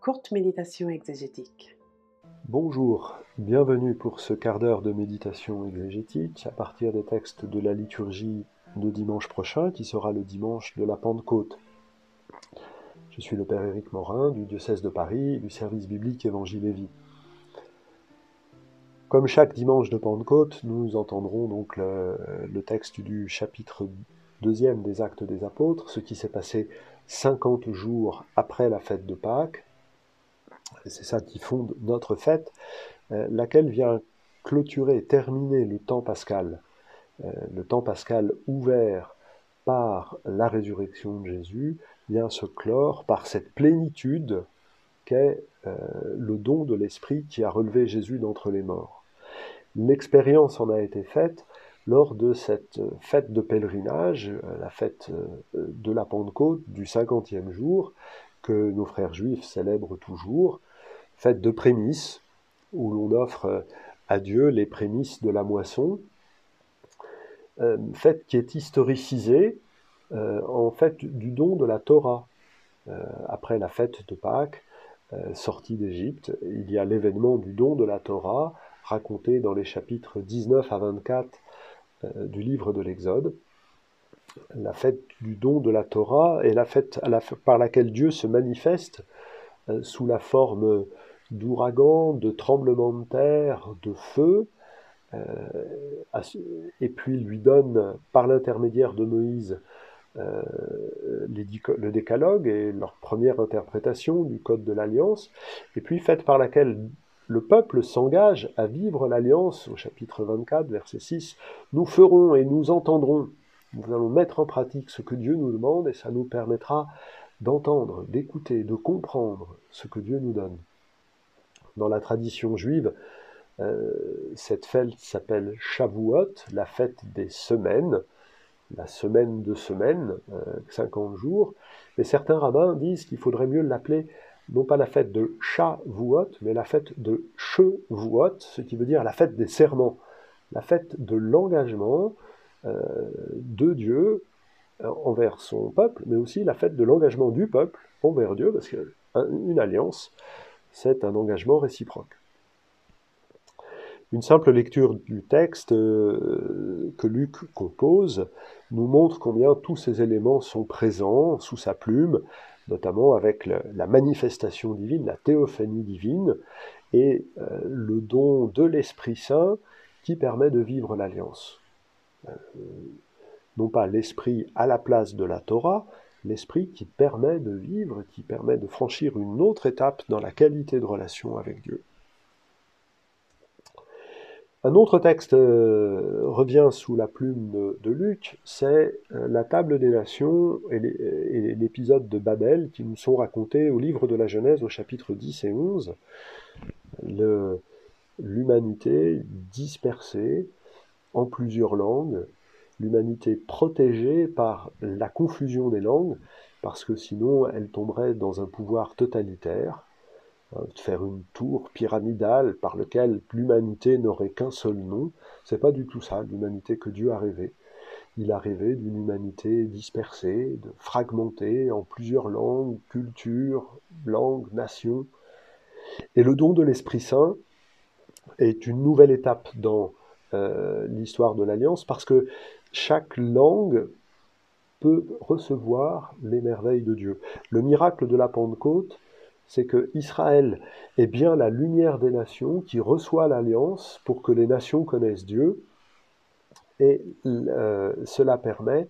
Courte méditation exégétique. Bonjour, bienvenue pour ce quart d'heure de méditation exégétique à partir des textes de la liturgie de dimanche prochain qui sera le dimanche de la Pentecôte. Je suis le Père Éric Morin du diocèse de Paris du service biblique Évangile et Vie. Comme chaque dimanche de Pentecôte, nous entendrons donc le texte du chapitre deuxième des actes des apôtres, ce qui s'est passé 50 jours après la fête de Pâques. C'est ça qui fonde notre fête, euh, laquelle vient clôturer, terminer le temps pascal. Euh, le temps pascal ouvert par la résurrection de Jésus vient se clore par cette plénitude qu'est euh, le don de l'Esprit qui a relevé Jésus d'entre les morts. L'expérience en a été faite lors de cette fête de pèlerinage, la fête de la Pentecôte du cinquantième jour, que nos frères juifs célèbrent toujours, fête de prémices, où l'on offre à Dieu les prémices de la moisson, euh, fête qui est historicisée euh, en fait du don de la Torah. Euh, après la fête de Pâques, sortie d'Égypte, il y a l'événement du don de la Torah, raconté dans les chapitres 19 à 24 du livre de l'Exode. La fête du don de la Torah est la fête par laquelle Dieu se manifeste sous la forme d'ouragans, de tremblements de terre, de feu, euh, et puis lui donne par l'intermédiaire de Moïse euh, le décalogue et leur première interprétation du code de l'alliance, et puis faite par laquelle le peuple s'engage à vivre l'alliance au chapitre 24, verset 6. Nous ferons et nous entendrons. Nous allons mettre en pratique ce que Dieu nous demande et ça nous permettra d'entendre, d'écouter, de comprendre ce que Dieu nous donne. Dans la tradition juive, euh, cette fête s'appelle Shavuot, la fête des semaines, la semaine de semaine, 50 jours. Mais certains rabbins disent qu'il faudrait mieux l'appeler non pas la fête de Shavuot, mais la fête de Shevuot, ce qui veut dire la fête des serments, la fête de l'engagement euh, de Dieu euh, envers son peuple, mais aussi la fête de l'engagement du peuple envers Dieu, parce qu'une alliance, c'est un engagement réciproque. Une simple lecture du texte euh, que Luc compose nous montre combien tous ces éléments sont présents sous sa plume, notamment avec la manifestation divine, la théophanie divine, et euh, le don de l'Esprit Saint qui permet de vivre l'alliance. Euh, non pas l'Esprit à la place de la Torah, l'Esprit qui permet de vivre, qui permet de franchir une autre étape dans la qualité de relation avec Dieu. Un autre texte euh, revient sous la plume de, Luc, c'est euh, la table des nations et l'épisode de Babel qui nous sont racontés au livre de la Genèse au chapitre 10 et 11. L'humanité dispersée en plusieurs langues, l'humanité protégée par la confusion des langues, parce que sinon elle tomberait dans un pouvoir totalitaire. Euh, faire une tour pyramidale par laquelle l'humanité n'aurait qu'un seul nom. C'est pas du tout ça, l'humanité que Dieu a rêvé. Il a rêvé d'une humanité dispersée, de fragmentée en plusieurs langues, cultures, langues, nations. Et le don de l'Esprit Saint est une nouvelle étape dans euh, l'histoire de l'Alliance parce que chaque langue peut recevoir les merveilles de Dieu. Le miracle de la Pentecôte, c'est que Israël est bien la lumière des nations qui reçoit l'alliance pour que les nations connaissent Dieu, et euh, cela permet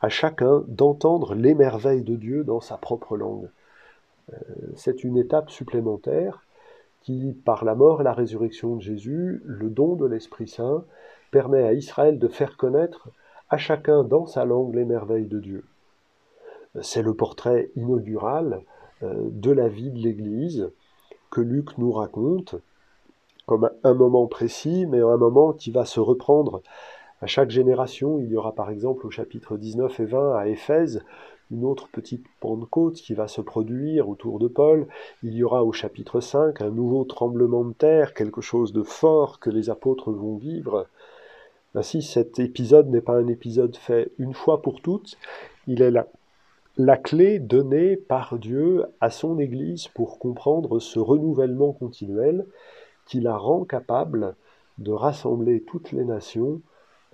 à chacun d'entendre les merveilles de Dieu dans sa propre langue. Euh, c'est une étape supplémentaire qui, par la mort et la résurrection de Jésus, le don de l'Esprit Saint, permet à Israël de faire connaître à chacun dans sa langue les merveilles de Dieu. C'est le portrait inaugural de la vie de l'Église que Luc nous raconte comme un moment précis, mais un moment qui va se reprendre à chaque génération. Il y aura par exemple au chapitre 19 et 20 à Éphèse une autre petite Pentecôte qui va se produire autour de Paul. Il y aura au chapitre 5 un nouveau tremblement de terre, quelque chose de fort que les apôtres vont vivre. Ainsi, cet épisode n'est pas un épisode fait une fois pour toutes, il est là la clé donnée par Dieu à son Église pour comprendre ce renouvellement continuel qui la rend capable de rassembler toutes les nations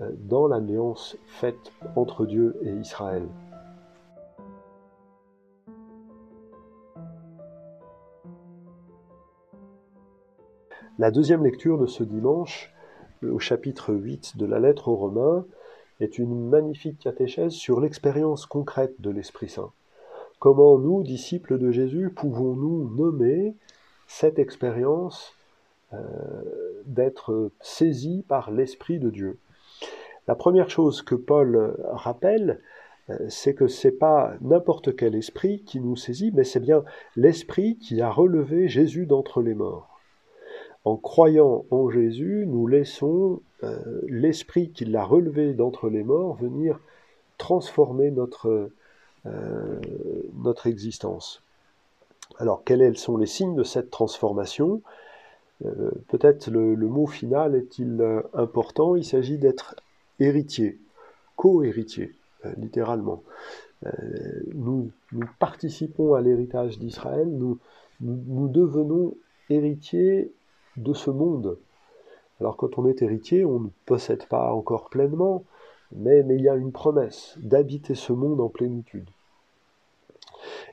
euh, dans l'alliance faite entre Dieu et Israël. La deuxième lecture de ce dimanche, au chapitre 8 de la lettre aux Romains, est une magnifique catéchèse sur l'expérience concrète de l'Esprit Saint. Comment nous, disciples de Jésus, pouvons-nous nommer cette expérience euh, d'être saisis par l'Esprit de Dieu? La première chose que Paul rappelle, euh, c'est que c'est pas n'importe quel esprit qui nous saisit, mais c'est bien l'esprit qui a relevé Jésus d'entre les morts. En croyant en Jésus, nous laissons euh, l'esprit qui l'a relevé d'entre les morts venir transformer notre, euh, existence. Alors, quels sont les signes de cette transformation? Euh, Peut-être le, mot final est-il important Il s'agit d'être héritier, co-héritier, littéralement. Nous, participons à l'héritage d'Israël, nous devenons héritiers de ce monde. Alors quand on est héritier, on ne possède pas encore pleinement, mais, il y a une promesse d'habiter ce monde en plénitude.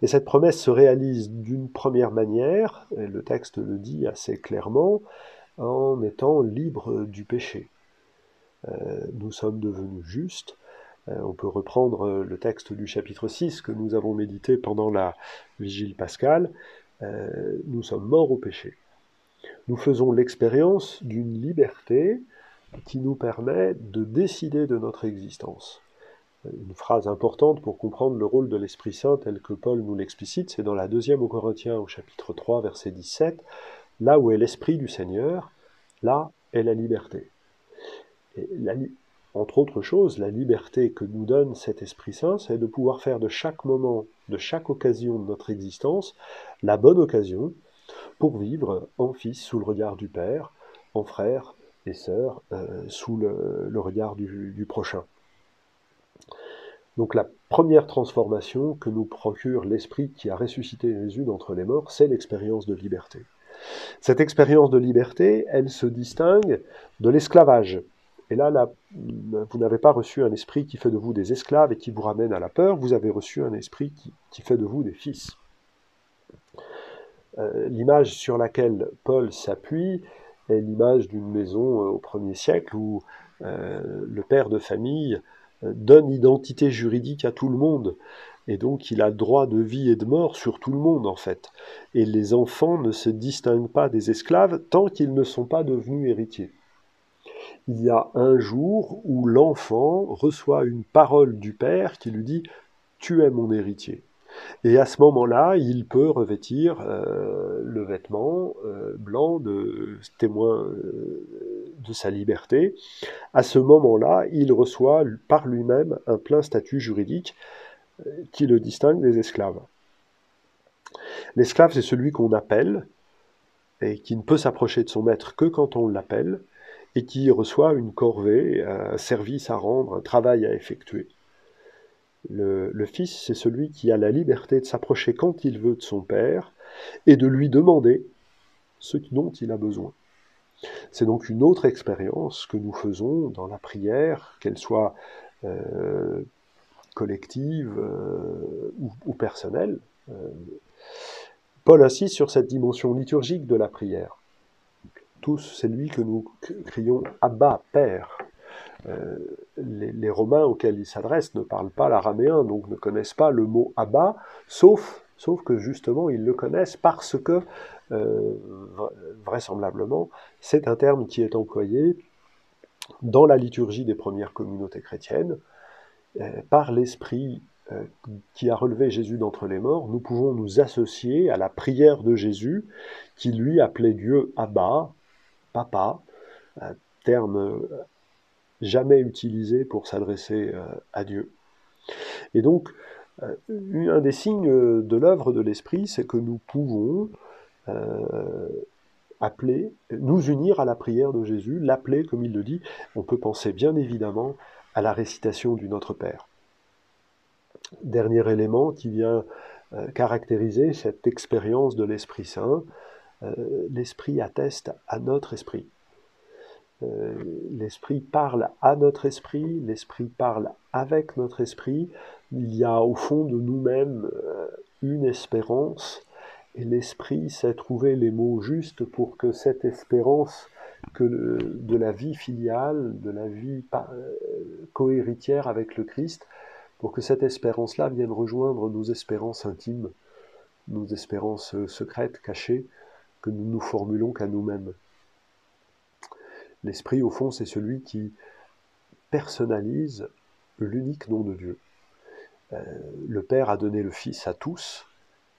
Et cette promesse se réalise d'une première manière, le texte le dit assez clairement, en étant libre du péché. Euh, nous sommes devenus justes. Euh, on peut reprendre le texte du chapitre 6 que nous avons médité pendant la vigile pascale. Euh, nous sommes morts au péché nous faisons l'expérience d'une liberté qui nous permet de décider de notre existence. Une phrase importante pour comprendre le rôle de l'Esprit Saint tel que Paul nous l'explicite, c'est dans la deuxième aux Corinthiens au chapitre 3 verset 17, là où est l'Esprit du Seigneur, là est la liberté. Et entre autres choses, la liberté que nous donne cet Esprit Saint, c'est de pouvoir faire de chaque moment, de chaque occasion de notre existence, la bonne occasion pour vivre en fils sous le regard du Père, en frère et sœur euh, sous le, regard du, prochain. Donc la première transformation que nous procure l'Esprit qui a ressuscité Jésus d'entre les morts, c'est l'expérience de liberté. Cette expérience de liberté, elle se distingue de l'esclavage. Et là, là vous n'avez pas reçu un esprit qui fait de vous des esclaves et qui vous ramène à la peur, vous avez reçu un esprit qui fait de vous des fils. Euh, l'image sur laquelle Paul s'appuie est l'image d'une maison euh, au premier siècle où euh, le père de famille donne identité juridique à tout le monde. Et donc il a droit de vie et de mort sur tout le monde en fait. Et les enfants ne se distinguent pas des esclaves tant qu'ils ne sont pas devenus héritiers. Il y a un jour où l'enfant reçoit une parole du père qui lui dit ⁇ Tu es mon héritier ⁇ et à ce moment-là, il peut revêtir euh, le vêtement euh, blanc de témoin euh, de sa liberté. À ce moment-là, il reçoit par lui-même un plein statut juridique qui le distingue des esclaves. L'esclave, c'est celui qu'on appelle et qui ne peut s'approcher de son maître que quand on l'appelle et qui reçoit une corvée, un service à rendre, un travail à effectuer. Le, fils, c'est celui qui a la liberté de s'approcher quand il veut de son père et de lui demander ce dont il a besoin. C'est donc une autre expérience que nous faisons dans la prière, qu'elle soit euh, collective euh, ou, personnelle. Euh, Paul insiste sur cette dimension liturgique de la prière. Tous, c'est lui que nous crions Abba, Père. Euh, les, Romains auxquels il s'adresse ne parlent pas l'araméen, donc ne connaissent pas le mot Abba, sauf, sauf que justement ils le connaissent parce que, euh, vraisemblablement, c'est un terme qui est employé dans la liturgie des premières communautés chrétiennes, euh, par l'Esprit qui a relevé Jésus d'entre les morts, nous pouvons nous associer à la prière de Jésus, qui lui appelait Dieu Abba, Papa, terme jamais utilisé pour s'adresser euh, à Dieu. Et donc, euh, un des signes de l'œuvre de l'Esprit, c'est que nous pouvons euh, appeler, nous unir à la prière de Jésus, l'appeler comme il le dit. On peut penser bien évidemment à la récitation du Notre Père. Dernier élément qui vient euh, caractériser cette expérience de l'Esprit Saint, euh, l'Esprit atteste à notre esprit. Euh, l'Esprit parle à notre esprit, l'Esprit parle avec notre esprit. Il y a au fond de nous-mêmes une espérance et l'Esprit sait trouver les mots justes pour que cette espérance que de la vie filiale, de la vie cohéritière avec le Christ, pour que cette espérance-là vienne rejoindre nos espérances intimes, nos espérances euh, secrètes, cachées, que nous nous formulons qu'à nous-mêmes. L'esprit, au fond, c'est celui qui personnalise l'unique nom de Dieu. Euh, le Père a donné le Fils à tous,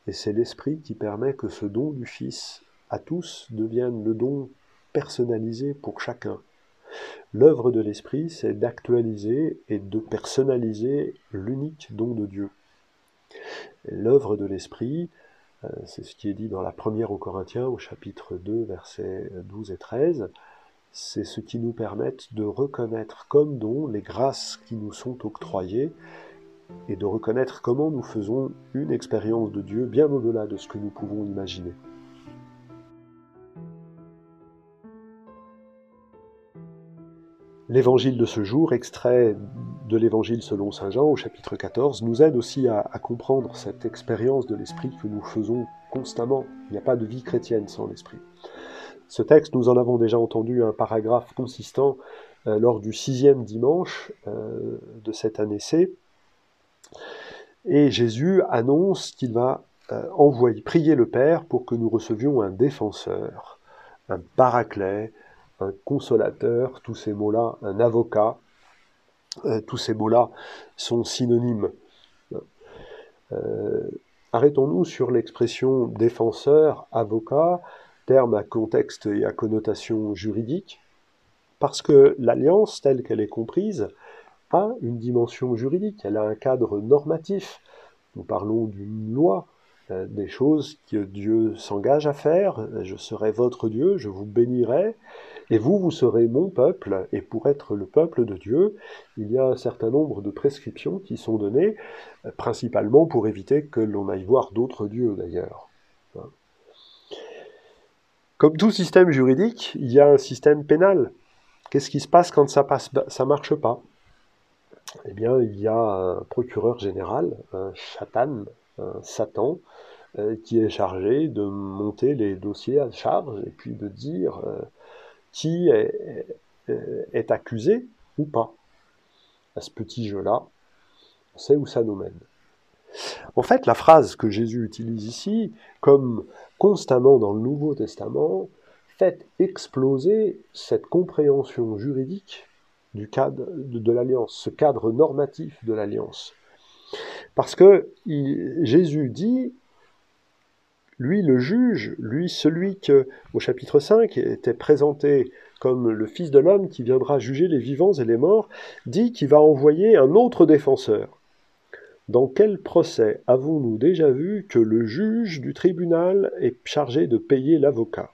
et c'est l'Esprit qui permet que ce don du Fils à tous devienne le don personnalisé pour chacun. L'œuvre de l'Esprit, c'est d'actualiser et de personnaliser l'unique don de Dieu. L'œuvre de l'Esprit, euh, c'est ce qui est dit dans la première aux Corinthiens au chapitre 2 versets 12 et 13, c'est ce qui nous permet de reconnaître comme don les grâces qui nous sont octroyées et de reconnaître comment nous faisons une expérience de Dieu bien au-delà de ce que nous pouvons imaginer. L'évangile de ce jour, extrait de l'évangile selon Saint Jean au chapitre 14, nous aide aussi à, comprendre cette expérience de l'esprit que nous faisons constamment. Il n'y a pas de vie chrétienne sans l'esprit. Ce texte, nous en avons déjà entendu un paragraphe consistant euh, lors du sixième dimanche euh, de cette année C. Et Jésus annonce qu'il va euh, envoyer, prier le Père pour que nous recevions un défenseur, un paraclet, un consolateur, tous ces mots-là, un avocat, tous ces mots-là sont synonymes. Arrêtons-nous sur l'expression défenseur, avocat, terme à contexte et à connotation juridique, parce que l'alliance telle qu'elle est comprise a une dimension juridique, elle a un cadre normatif. Nous parlons d'une loi, euh, des choses que Dieu s'engage à faire, je serai votre Dieu, je vous bénirai, et vous, vous serez mon peuple, et pour être le peuple de Dieu, il y a un certain nombre de prescriptions qui sont données, euh, principalement pour éviter que l'on aille voir d'autres dieux d'ailleurs. Comme tout système juridique, il y a un système pénal. Qu'est-ce qui se passe quand ça ne marche pas? Eh bien, il y a un procureur général, un chatan, un satan, euh, qui est chargé de monter les dossiers à charge et puis de dire euh, qui est, accusé ou pas. À ce petit jeu-là, on sait où ça nous mène. En fait, la phrase que Jésus utilise ici, comme constamment dans le Nouveau Testament, fait exploser cette compréhension juridique du cadre de, l'alliance, ce cadre normatif de l'alliance. Parce que Jésus dit lui, le juge, lui, celui que, au chapitre 5, était présenté comme le Fils de l'homme qui viendra juger les vivants et les morts, dit qu'il va envoyer un autre défenseur. Dans quel procès avons-nous déjà vu que le juge du tribunal est chargé de payer l'avocat?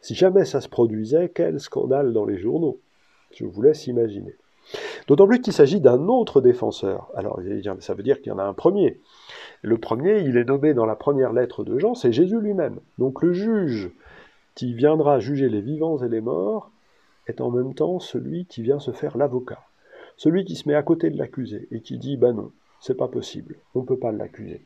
Si jamais ça se produisait, quel scandale dans les journaux? Je vous laisse imaginer. D'autant plus qu'il s'agit d'un autre défenseur. Alors, ça veut dire qu'il y en a un premier. Le premier, il est nommé dans la première lettre de Jean, c'est Jésus lui-même. Donc le juge qui viendra juger les vivants et les morts est en même temps celui qui vient se faire l'avocat. Celui qui se met à côté de l'accusé et qui dit ben non, c'est pas possible, on ne peut pas l'accuser.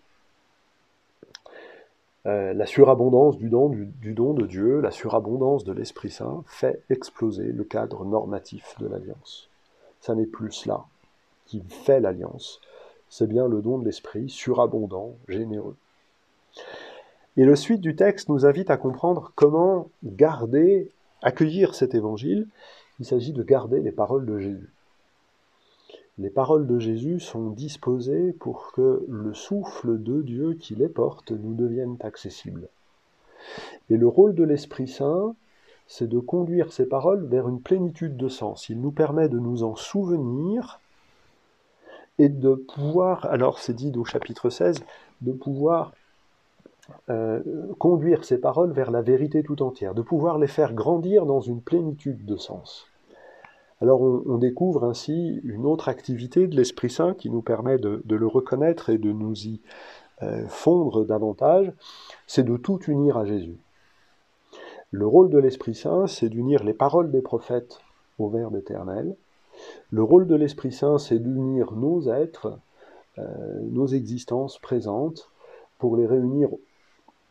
Euh, la surabondance du don, du don de Dieu, la surabondance de l'Esprit Saint fait exploser le cadre normatif de l'alliance. Ça n'est plus cela qui fait l'alliance, c'est bien le don de l'Esprit, surabondant, généreux. Et le suite du texte nous invite à comprendre comment garder, accueillir cet évangile. Il s'agit de garder les paroles de Jésus. Les paroles de Jésus sont disposées pour que le souffle de Dieu qui les porte nous devienne accessible. Et le rôle de l'Esprit Saint, c'est de conduire ces paroles vers une plénitude de sens. Il nous permet de nous en souvenir et de pouvoir, alors c'est dit au chapitre 16, de pouvoir euh, conduire ces paroles vers la vérité tout entière, de pouvoir les faire grandir dans une plénitude de sens. Alors on, découvre ainsi une autre activité de l'Esprit Saint qui nous permet de, le reconnaître et de nous y euh, fondre davantage, c'est de tout unir à Jésus. Le rôle de l'Esprit Saint, c'est d'unir les paroles des prophètes au Verbe éternel. Le rôle de l'Esprit Saint, c'est d'unir nos êtres, euh, nos existences présentes, pour les réunir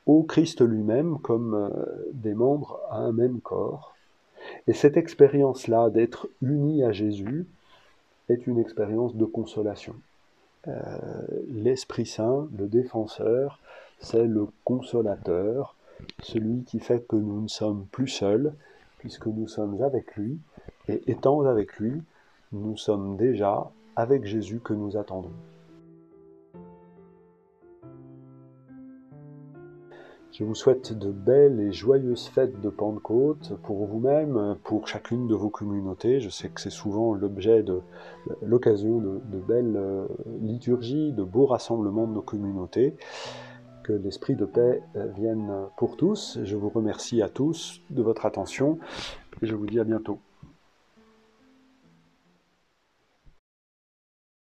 au Christ lui-même comme euh, des membres à un même corps. Et cette expérience-là d'être unis à Jésus est une expérience de consolation. Euh, L'Esprit Saint, le défenseur, c'est le consolateur, celui qui fait que nous ne sommes plus seuls, puisque nous sommes avec lui, et étant avec lui, nous sommes déjà avec Jésus que nous attendons. Je vous souhaite de belles et joyeuses fêtes de Pentecôte pour vous-même, pour chacune de vos communautés. Je sais que c'est souvent l'objet de l'occasion de, belles euh, liturgies, de beaux rassemblements de nos communautés. Que l'esprit de paix euh, vienne pour tous. Je vous remercie à tous de votre attention et je vous dis à bientôt.